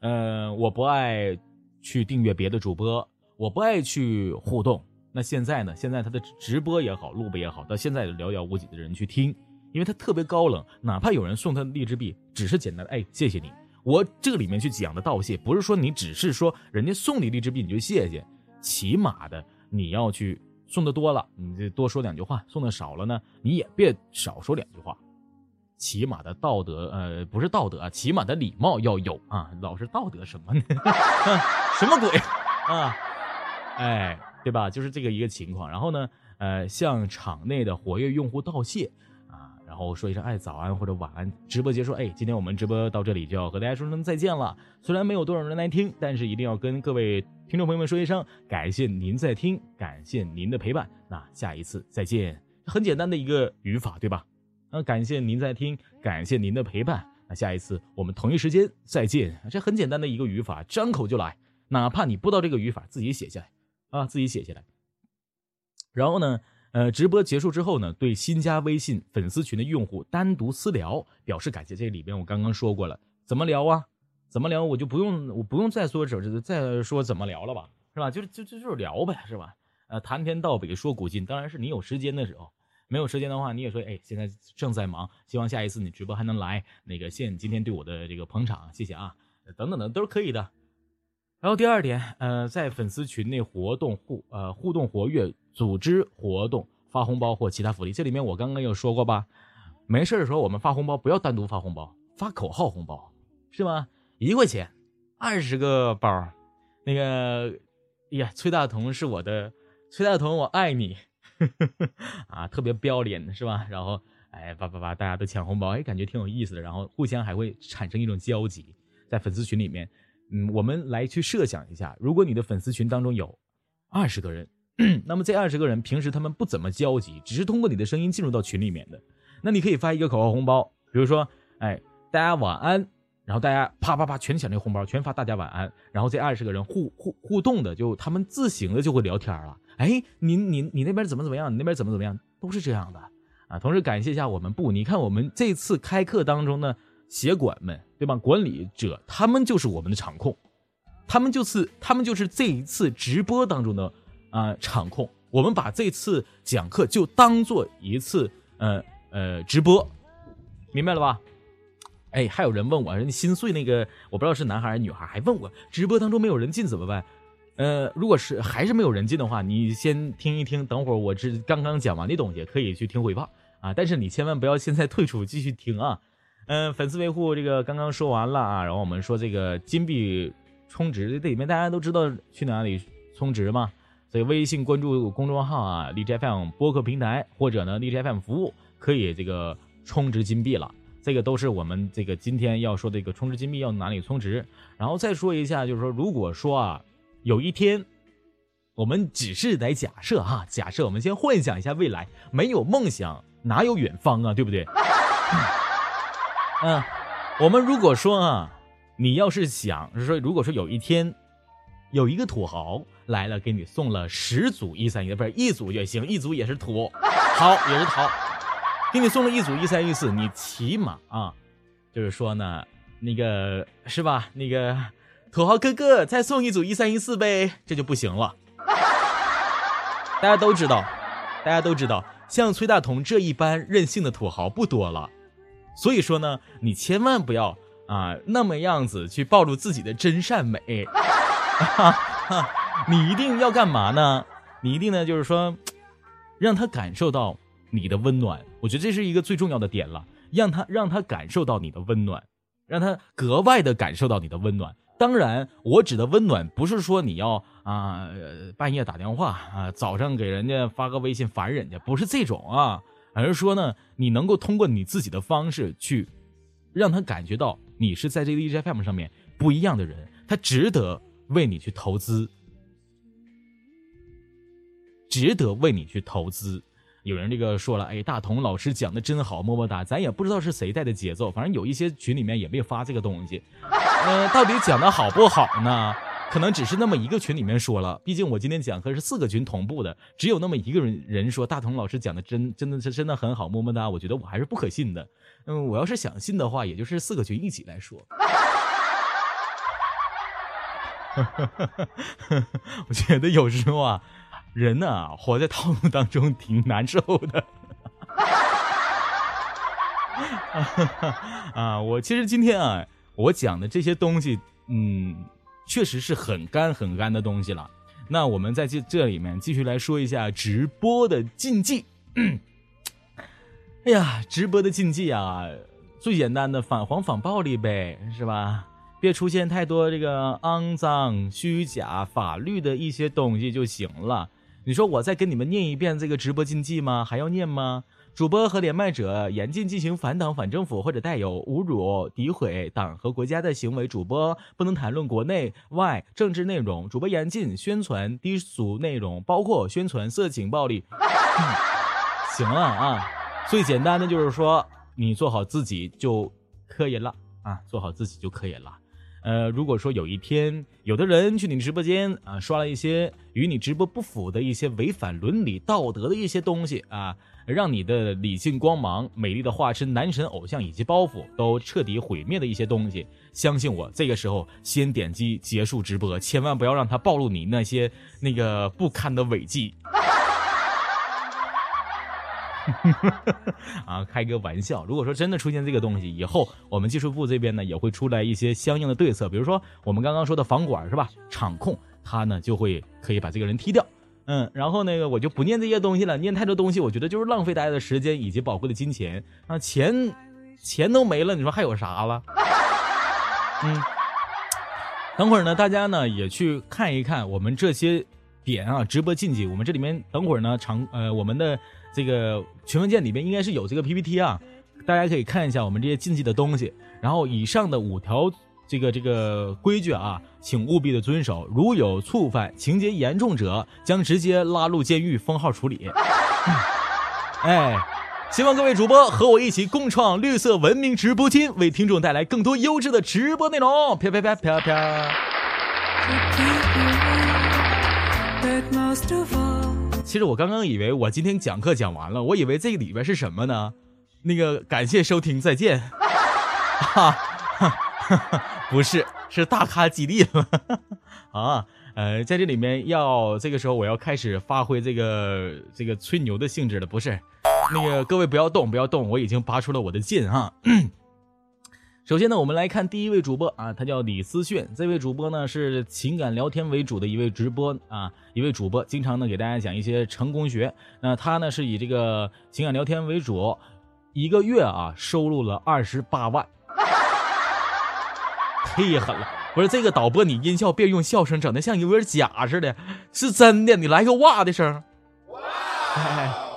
嗯，我不爱去订阅别的主播，我不爱去互动。那现在呢？现在他的直播也好，录播也好，到现在寥寥无几的人去听，因为他特别高冷。哪怕有人送他荔枝币，只是简单的哎，谢谢你。我这里面去讲的道谢，不是说你只是说人家送你荔枝币你就谢谢，起码的你要去送的多了，你就多说两句话；送的少了呢，你也别少说两句话。起码的道德，呃，不是道德啊，起码的礼貌要有啊。老是道德什么呢？什么鬼啊？哎，对吧？就是这个一个情况。然后呢，呃，向场内的活跃用户道谢啊。然后说一声哎早安或者晚安，直播结束哎，今天我们直播到这里就要和大家说声再见了。虽然没有多少人来听，但是一定要跟各位听众朋友们说一声感谢您在听，感谢您的陪伴。那下一次再见，很简单的一个语法对吧？啊，感谢您在听，感谢您的陪伴。那下一次我们同一时间再见，这很简单的一个语法，张口就来。哪怕你不知道这个语法，自己写下来啊，自己写下来。然后呢？呃，直播结束之后呢，对新加微信粉丝群的用户单独私聊表示感谢。这里边我刚刚说过了，怎么聊啊？怎么聊？我就不用，我不用再说这再说怎么聊了吧？是吧？就是就就就是聊呗，是吧？呃，谈天道北说古今，当然是你有时间的时候，没有时间的话，你也说，哎，现在正在忙，希望下一次你直播还能来。那个，谢谢你今天对我的这个捧场，谢谢啊，等等的都是可以的。然后第二点，呃，在粉丝群内活动互呃互动活跃。组织活动发红包或其他福利，这里面我刚刚有说过吧？没事的时候我们发红包不要单独发红包，发口号红包是吗？一块钱，二十个包，那个，哎呀，崔大同是我的，崔大同我爱你，啊，特别不要脸是吧？然后哎，叭叭叭，大家都抢红包，哎，感觉挺有意思的，然后互相还会产生一种交集，在粉丝群里面，嗯，我们来去设想一下，如果你的粉丝群当中有二十个人。那么这二十个人平时他们不怎么交集，只是通过你的声音进入到群里面的。那你可以发一个口号红包，比如说，哎，大家晚安，然后大家啪啪啪全抢这个红包，全发大家晚安，然后这二十个人互互互动的，就他们自行的就会聊天了。哎，你你你那边怎么怎么样？你那边怎么怎么样？都是这样的啊。同时感谢一下我们部，你看我们这次开课当中呢协管们，对吧？管理者他们就是我们的场控，他们就是他们就是这一次直播当中的。啊，场控，我们把这次讲课就当做一次，呃呃，直播，明白了吧？哎，还有人问我，人心碎那个，我不知道是男孩还是女孩，还问我直播当中没有人进怎么办？呃，如果是还是没有人进的话，你先听一听，等会儿我这刚刚讲完的东西可以去听回放啊，但是你千万不要现在退出继续听啊。嗯，粉丝维护这个刚刚说完了啊，然后我们说这个金币充值，这里面大家都知道去哪里充值吗？所以微信关注公众号啊，荔枝 FM 播客平台，或者呢荔枝 FM 服务，可以这个充值金币了。这个都是我们这个今天要说的一个充值金币要哪里充值。然后再说一下，就是说，如果说啊，有一天，我们只是在假设哈，假设我们先幻想一下未来，没有梦想哪有远方啊，对不对？嗯，我们如果说啊，你要是想是说，如果说有一天。有一个土豪来了，给你送了十组一三一，不是一组也行，一组也是土豪，也是豪，给你送了一组一三一四，你起码啊，就是说呢，那个是吧？那个土豪哥哥再送一组一三一四呗，这就不行了。大家都知道，大家都知道，像崔大同这一般任性的土豪不多了，所以说呢，你千万不要啊那么样子去暴露自己的真善美。你一定要干嘛呢？你一定呢，就是说，让他感受到你的温暖。我觉得这是一个最重要的点了，让他让他感受到你的温暖，让他格外的感受到你的温暖。当然，我指的温暖不是说你要啊半夜打电话啊，早上给人家发个微信烦人家，不是这种啊，而是说呢，你能够通过你自己的方式去让他感觉到你是在这个 EJFM 上面不一样的人，他值得为你去投资，值得为你去投资。有人这个说了，哎，大同老师讲的真好，么么哒。咱也不知道是谁带的节奏，反正有一些群里面也没发这个东西。呃，到底讲的好不好呢？可能只是那么一个群里面说了。毕竟我今天讲课是四个群同步的，只有那么一个人人说大同老师讲的真真的是真的很好，么么哒。我觉得我还是不可信的。嗯，我要是想信的话，也就是四个群一起来说。我觉得有时候啊。人呢，活在套路当中挺难受的。啊，我其实今天啊，我讲的这些东西，嗯，确实是很干很干的东西了。那我们在这这里面继续来说一下直播的禁忌。哎呀，直播的禁忌啊，最简单的反黄反暴力呗，是吧？别出现太多这个肮脏、虚假、法律的一些东西就行了。你说我再跟你们念一遍这个直播禁忌吗？还要念吗？主播和连麦者严禁进行反党、反政府或者带有侮辱、诋毁党和国家的行为。主播不能谈论国内外政治内容。主播严禁宣传低俗内容，包括宣传色情、暴力。行了啊，最简单的就是说，你做好自己就可以了啊，做好自己就可以了。呃，如果说有一天有的人去你直播间啊，刷了一些与你直播不符的一些违反伦理道德的一些东西啊，让你的理性光芒、美丽的化身、男神偶像以及包袱都彻底毁灭的一些东西，相信我，这个时候先点击结束直播，千万不要让他暴露你那些那个不堪的违纪。啊，开个玩笑。如果说真的出现这个东西，以后我们技术部这边呢也会出来一些相应的对策。比如说我们刚刚说的房管是吧？场控他呢就会可以把这个人踢掉。嗯，然后那个我就不念这些东西了，念太多东西，我觉得就是浪费大家的时间以及宝贵的金钱啊，钱钱都没了，你说还有啥了？嗯，等会儿呢，大家呢也去看一看我们这些点啊，直播禁忌。我们这里面等会儿呢，长呃我们的。这个群文件里面应该是有这个 PPT 啊，大家可以看一下我们这些禁忌的东西。然后以上的五条这个这个规矩啊，请务必的遵守。如有触犯，情节严重者将直接拉入监狱封号处理。哎，希望各位主播和我一起共创绿色文明直播间，为听众带来更多优质的直播内容。啪啪啪啪啪。其实我刚刚以为我今天讲课讲完了，我以为这里边是什么呢？那个感谢收听，再见。哈，哈哈，不是，是大咖激励了。啊，呃，在这里面要这个时候我要开始发挥这个这个吹牛的性质了，不是？那个各位不要动，不要动，我已经拔出了我的剑哈。首先呢，我们来看第一位主播啊，他叫李思炫。这位主播呢是情感聊天为主的一位直播啊，一位主播，经常呢给大家讲一些成功学。那他呢是以这个情感聊天为主，一个月啊收入了二十八万，太狠了！不是这个导播，你音效别用笑声，整的像有点假似的，是真的，你来个哇的声。哇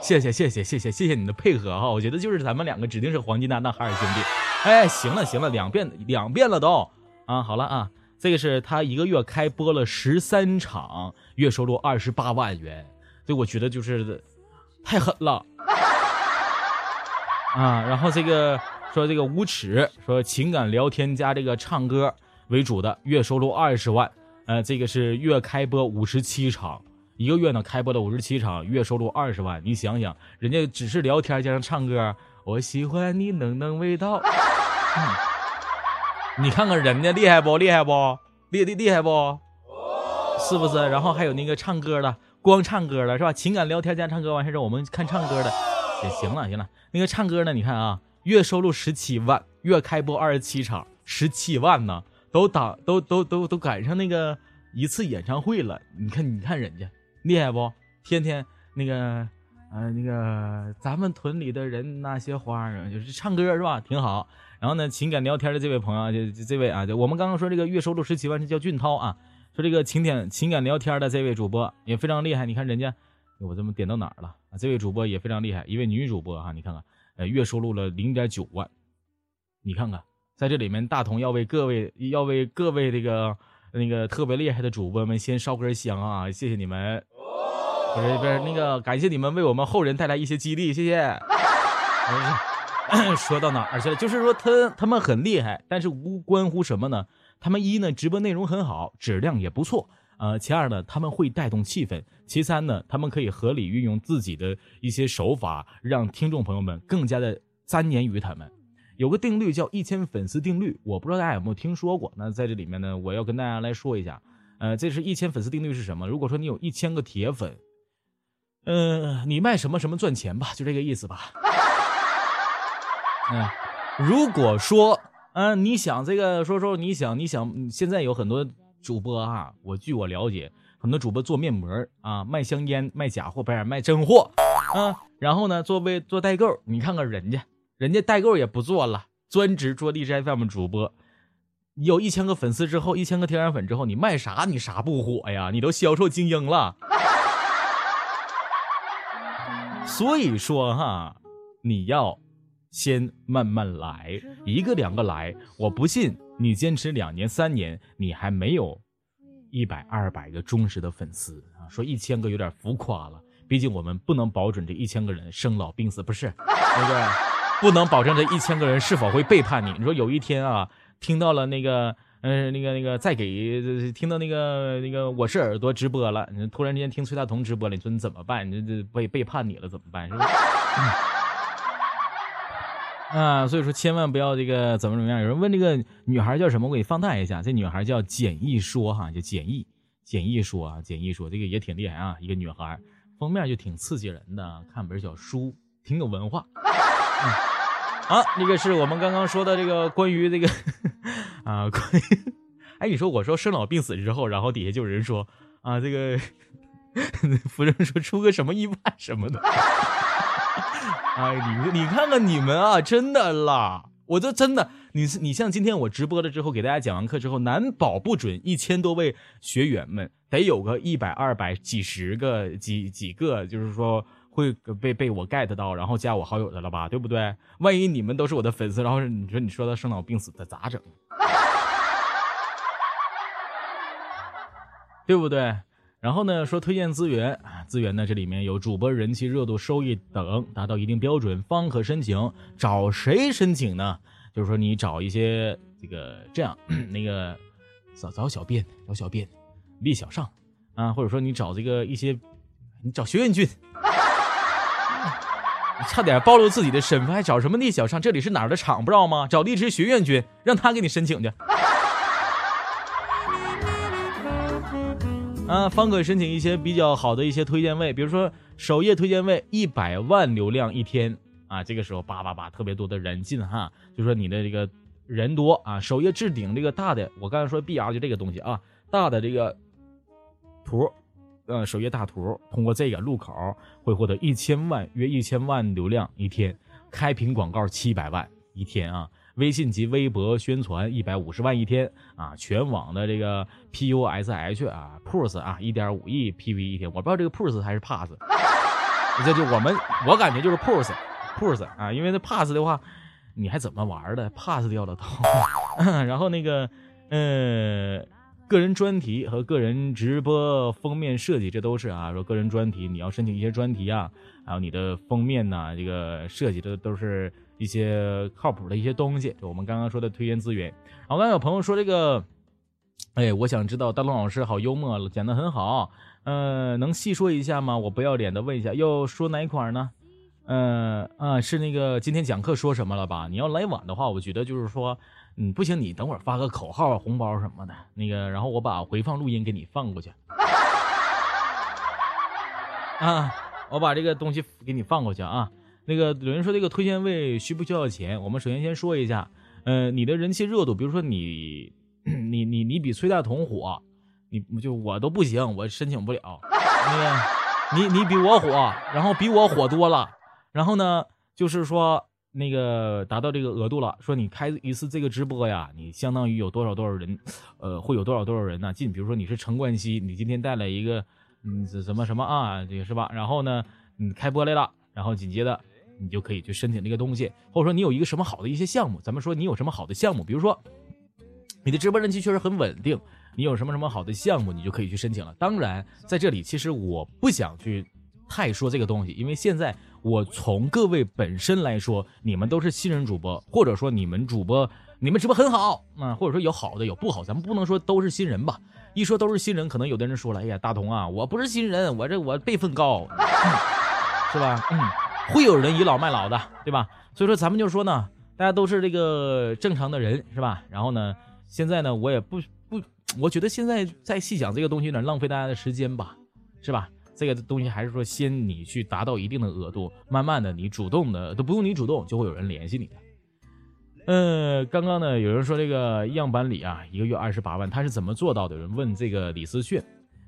谢谢谢谢谢谢谢谢你的配合哈，我觉得就是咱们两个指定是黄金搭档，海尔兄弟。哎，行了行了，两遍两遍了都啊，好了啊，这个是他一个月开播了十三场，月收入二十八万元，所以我觉得就是太狠了啊。然后这个说这个无耻，说情感聊天加这个唱歌为主的，月收入二十万，呃，这个是月开播五十七场。一个月呢，开播了五十七场，月收入二十万。你想想，人家只是聊天加上唱歌，我喜欢你嫩嫩味道。你看看人家厉害不？厉害不？厉厉厉害不？是不是？然后还有那个唱歌的，光唱歌的是吧？情感聊天加唱歌完事儿，我们看唱歌的也行了，行了。那个唱歌的，你看啊，月收入十七万，月开播二十七场，十七万呢，都打都都都都赶上那个。一次演唱会了。你看，你看人家厉害不？天天那个，呃，那个咱们屯里的人那些花儿，就是唱歌是吧？挺好。然后呢，情感聊天的这位朋友，就就这位啊，就我们刚刚说这个月收入十七万是叫俊涛啊。说这个情感情感聊天的这位主播也非常厉害。你看人家，我这么点到哪儿了啊？这位主播也非常厉害，一位女主播哈，你看看，呃，月收入了零点九万。你看看，在这里面，大同要为各位要为各位这个那个特别厉害的主播们先烧根香啊！谢谢你们，不是不是那个感谢你们为我们后人带来一些激励，谢谢。说到哪儿去了？就是说他他们很厉害，但是无关乎什么呢？他们一呢直播内容很好，质量也不错。呃，其二呢他们会带动气氛。其三呢他们可以合理运用自己的一些手法，让听众朋友们更加的粘黏于他们。有个定律叫一千粉丝定律，我不知道大家有没有听说过。那在这里面呢，我要跟大家来说一下。呃，这是一千粉丝定律是什么？如果说你有一千个铁粉，呃，你卖什么什么赚钱吧，就这个意思吧。嗯，如果说，嗯，你想这个，说说你想，你想，现在有很多主播啊，我据我了解，很多主播做面膜啊，卖香烟，卖假货，不是卖真货啊。然后呢，作为做代购，你看看人家，人家代购也不做了，专职做荔枝 FM 主播。有一千个粉丝之后，一千个天然粉之后，你卖啥你啥不火呀？你都销售精英了。所以说哈，你要。先慢慢来，一个两个来，我不信你坚持两年三年，你还没有一百二百个忠实的粉丝啊！说一千个有点浮夸了，毕竟我们不能保准这一千个人生老病死，不是 对不对不能保证这一千个人是否会背叛你。你说有一天啊，听到了那个嗯那个那个再给听到那个那个我是耳朵直播了，你突然之间听崔大同直播了，你说你怎么办？你这这被背叛你了怎么办？是吧？啊，所以说千万不要这个怎么怎么样。有人问这个女孩叫什么，我给你放大一下。这女孩叫简易说哈，叫简易，简易说啊，简易说这个也挺厉害啊，一个女孩，封面就挺刺激人的，看本小书，挺有文化。啊，那个是我们刚刚说的这个关于这个 啊，关于，哎，你说我说生老病死之后，然后底下就有人说啊，这个 夫人说出个什么意外什么的。哎，你你看看你们啊，真的啦！我这真的，你你像今天我直播了之后，给大家讲完课之后，难保不准一千多位学员们得有个一百、二百、几十个、几几个，就是说会被被我 get 到，然后加我好友的了吧？对不对？万一你们都是我的粉丝，然后你说你说他生老病死的咋整？对不对？然后呢，说推荐资源啊，资源呢这里面有主播人气、热度、收益等达到一定标准方可申请。找谁申请呢？就是说你找一些这个这样 那个找找小编，找小编，立小上啊，或者说你找这个一些，你找学院君，差点暴露自己的身份，还找什么立小上？这里是哪儿的厂不知道吗？找荔枝学院君，让他给你申请去。啊，方可申请一些比较好的一些推荐位，比如说首页推荐位一百万流量一天啊，这个时候叭叭叭特别多的人进哈，就说你的这个人多啊，首页置顶这个大的，我刚才说 B R 就这个东西啊，大的这个图，呃，首页大图，通过这个入口会获得一千万约一千万流量一天，开屏广告七百万一天啊。微信及微博宣传一百五十万一天啊，全网的这个 PUSH 啊，PUS 啊，一点五亿 PV 一天，我不知道这个 PUS 还是 PASS，这 就我们我感觉就是 PUS，PUS 啊，因为那 PASS 的话，你还怎么玩的？PASS 掉了都，然后那个呃，个人专题和个人直播封面设计，这都是啊，说个人专题你要申请一些专题啊，还有你的封面呐，这个设计的都是。一些靠谱的一些东西，就我们刚刚说的推荐资源。然后刚刚有朋友说这个，哎，我想知道大龙老师好幽默，讲的很好，嗯，能细说一下吗？我不要脸的问一下，要说哪一款呢？嗯啊，是那个今天讲课说什么了吧？你要来晚的话，我觉得就是说，嗯，不行，你等会儿发个口号、红包什么的，那个，然后我把回放录音给你放过去。啊，我把这个东西给你放过去啊。那个有人说这个推荐位需不需要钱？我们首先先说一下，呃，你的人气热度，比如说你，你你你比崔大同火，你就我都不行，我申请不了。那个你你比我火，然后比我火多了，然后呢，就是说那个达到这个额度了，说你开一次这个直播呀，你相当于有多少多少人，呃，会有多少多少人呢进？比如说你是陈冠希，你今天带来一个嗯什么什么啊，这个是吧？然后呢，你开播来了，然后紧接着。你就可以去申请这个东西，或者说你有一个什么好的一些项目，咱们说你有什么好的项目，比如说你的直播人气确实很稳定，你有什么什么好的项目，你就可以去申请了。当然，在这里其实我不想去太说这个东西，因为现在我从各位本身来说，你们都是新人主播，或者说你们主播你们直播很好啊，或者说有好的有不好，咱们不能说都是新人吧。一说都是新人，可能有的人说了，哎呀，大同啊，我不是新人，我这我辈分高，是吧？嗯。会有人倚老卖老的，对吧？所以说咱们就说呢，大家都是这个正常的人，是吧？然后呢，现在呢，我也不不，我觉得现在再细讲这个东西有点浪费大家的时间吧，是吧？这个东西还是说先你去达到一定的额度，慢慢的你主动的都不用你主动，就会有人联系你的。嗯，刚刚呢有人说这个样板里啊，一个月二十八万，他是怎么做到的？有人问这个李思训，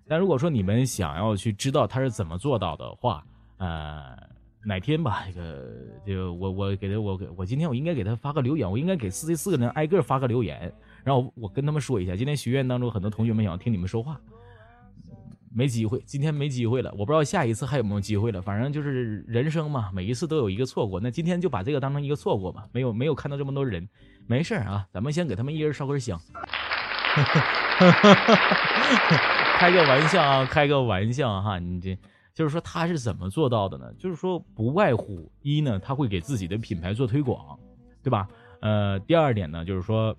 但如果说你们想要去知道他是怎么做到的话，呃。哪天吧，这个就我我给他我我今天我应该给他发个留言，我应该给四这四个人挨个发个留言，然后我跟他们说一下，今天学院当中很多同学们想要听你们说话，没机会，今天没机会了，我不知道下一次还有没有机会了，反正就是人生嘛，每一次都有一个错过，那今天就把这个当成一个错过吧，没有没有看到这么多人，没事啊，咱们先给他们一人烧根香，开个玩笑啊，开个玩笑哈，你这。就是说他是怎么做到的呢？就是说不外乎一呢，他会给自己的品牌做推广，对吧？呃，第二点呢，就是说，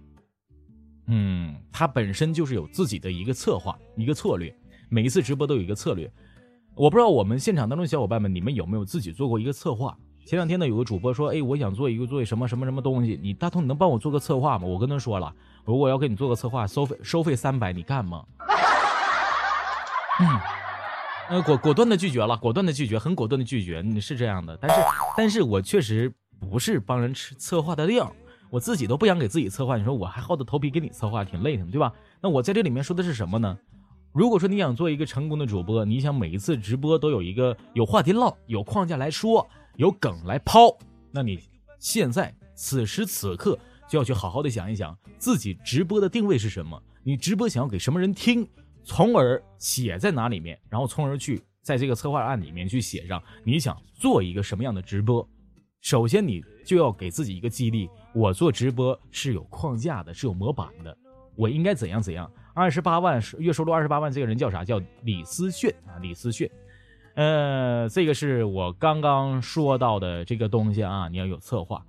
嗯，他本身就是有自己的一个策划、一个策略，每一次直播都有一个策略。我不知道我们现场当中小伙伴们，你们有没有自己做过一个策划？前两天呢，有个主播说，哎，我想做一个做什么什么什么东西，你大同你能帮我做个策划吗？我跟他说了，如果要给你做个策划，收费收费三百，你干吗？嗯。呃，果果断的拒绝了，果断的拒绝，很果断的拒绝，你是这样的。但是，但是我确实不是帮人吃策划的料，我自己都不想给自己策划，你说我还厚着头皮给你策划，挺累的，对吧？那我在这里面说的是什么呢？如果说你想做一个成功的主播，你想每一次直播都有一个有话题唠，有框架来说，有梗来抛，那你现在此时此刻就要去好好的想一想，自己直播的定位是什么？你直播想要给什么人听？从而写在哪里面，然后从而去在这个策划案里面去写上你想做一个什么样的直播。首先，你就要给自己一个激励：我做直播是有框架的，是有模板的，我应该怎样怎样。二十八万月收入，二十八万，这个人叫啥？叫李思炫啊，李思炫。呃，这个是我刚刚说到的这个东西啊，你要有策划。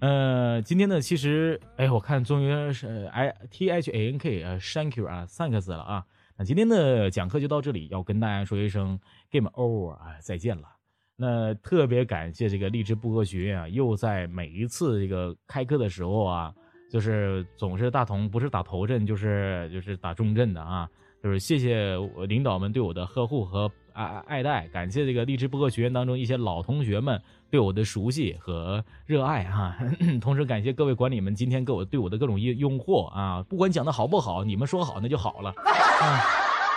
呃，今天呢，其实，哎，我看终于是 I T H A N K 呃，Thank you 啊，Thanks 了啊。那今天的讲课就到这里，要跟大家说一声 Game over 啊，再见了。那特别感谢这个励志不科学院啊，又在每一次这个开课的时候啊，就是总是大同不是打头阵，就是就是打中阵的啊。就是谢谢我领导们对我的呵护和爱爱戴，感谢这个励志播客学院当中一些老同学们对我的熟悉和热爱哈，同时感谢各位管理们今天给我对我的各种用用货啊，不管讲的好不好，你们说好那就好了啊。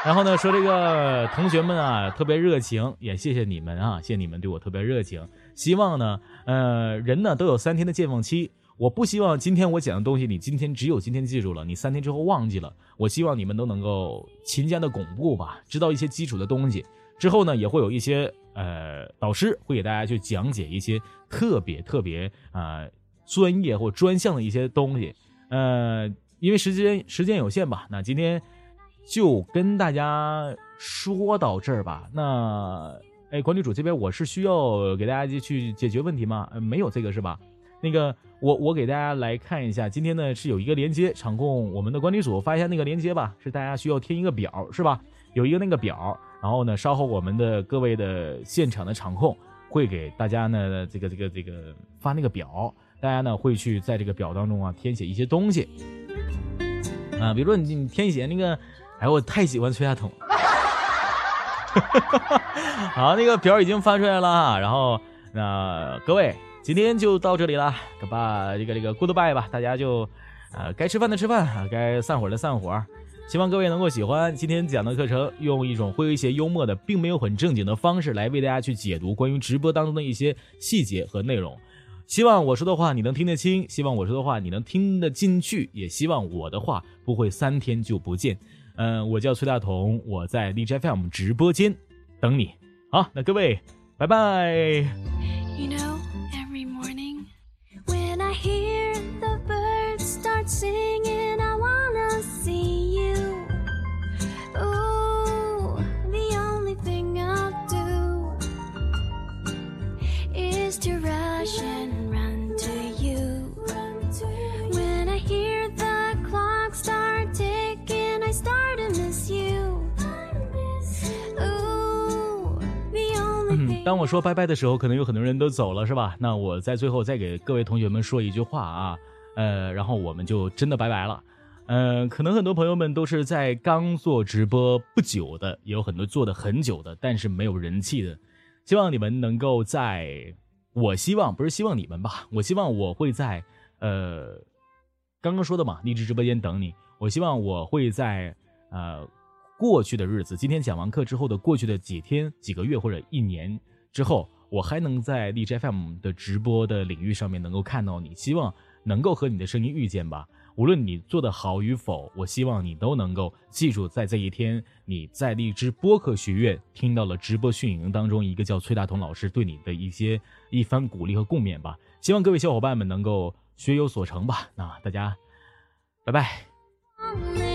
然后呢，说这个同学们啊特别热情，也谢谢你们啊，谢谢你们对我特别热情。希望呢，呃，人呢都有三天的健忘期。我不希望今天我讲的东西，你今天只有今天记住了，你三天之后忘记了。我希望你们都能够勤加的巩固吧，知道一些基础的东西。之后呢，也会有一些呃导师会给大家去讲解一些特别特别啊专业或专项的一些东西。呃，因为时间时间有限吧，那今天就跟大家说到这儿吧。那哎，管理主这边我是需要给大家去解决问题吗？没有这个是吧？那个。我我给大家来看一下，今天呢是有一个连接，场控我们的管理组发一下那个连接吧，是大家需要填一个表是吧？有一个那个表，然后呢，稍后我们的各位的现场的场控会给大家呢这个这个这个发那个表，大家呢会去在这个表当中啊填写一些东西啊，比如说你你填写那个，哎我太喜欢崔亚彤，好，那个表已经发出来了，然后那各位。今天就到这里了，把这个这个 goodbye 吧，大家就，呃，该吃饭的吃饭，该散伙的散伙，希望各位能够喜欢今天讲的课程，用一种诙谐幽默的，并没有很正经的方式来为大家去解读关于直播当中的一些细节和内容。希望我说的话你能听得清，希望我说的话你能听得进去，也希望我的话不会三天就不见。嗯，我叫崔大同，我在 DJ FM 直播间等你。好，那各位，拜拜。You know, to rush and run to you. When I hear the clock start ticking, I start to miss you. 当我说拜拜的时候，可能有很多人都走了，是吧？那我在最后再给各位同学们说一句话啊，呃，然后我们就真的拜拜了。嗯，可能很多朋友们都是在刚做直播不久的，也有很多做的很久的，但是没有人气的。希望你们能够在，我希望不是希望你们吧，我希望我会在，呃，刚刚说的嘛，励志直播间等你。我希望我会在，呃，过去的日子，今天讲完课之后的过去的几天、几个月或者一年。之后，我还能在荔枝 FM 的直播的领域上面能够看到你，希望能够和你的声音遇见吧。无论你做的好与否，我希望你都能够记住，在这一天，你在荔枝播客学院听到了直播训营当中一个叫崔大同老师对你的一些一番鼓励和共勉吧。希望各位小伙伴们能够学有所成吧。那大家，拜拜。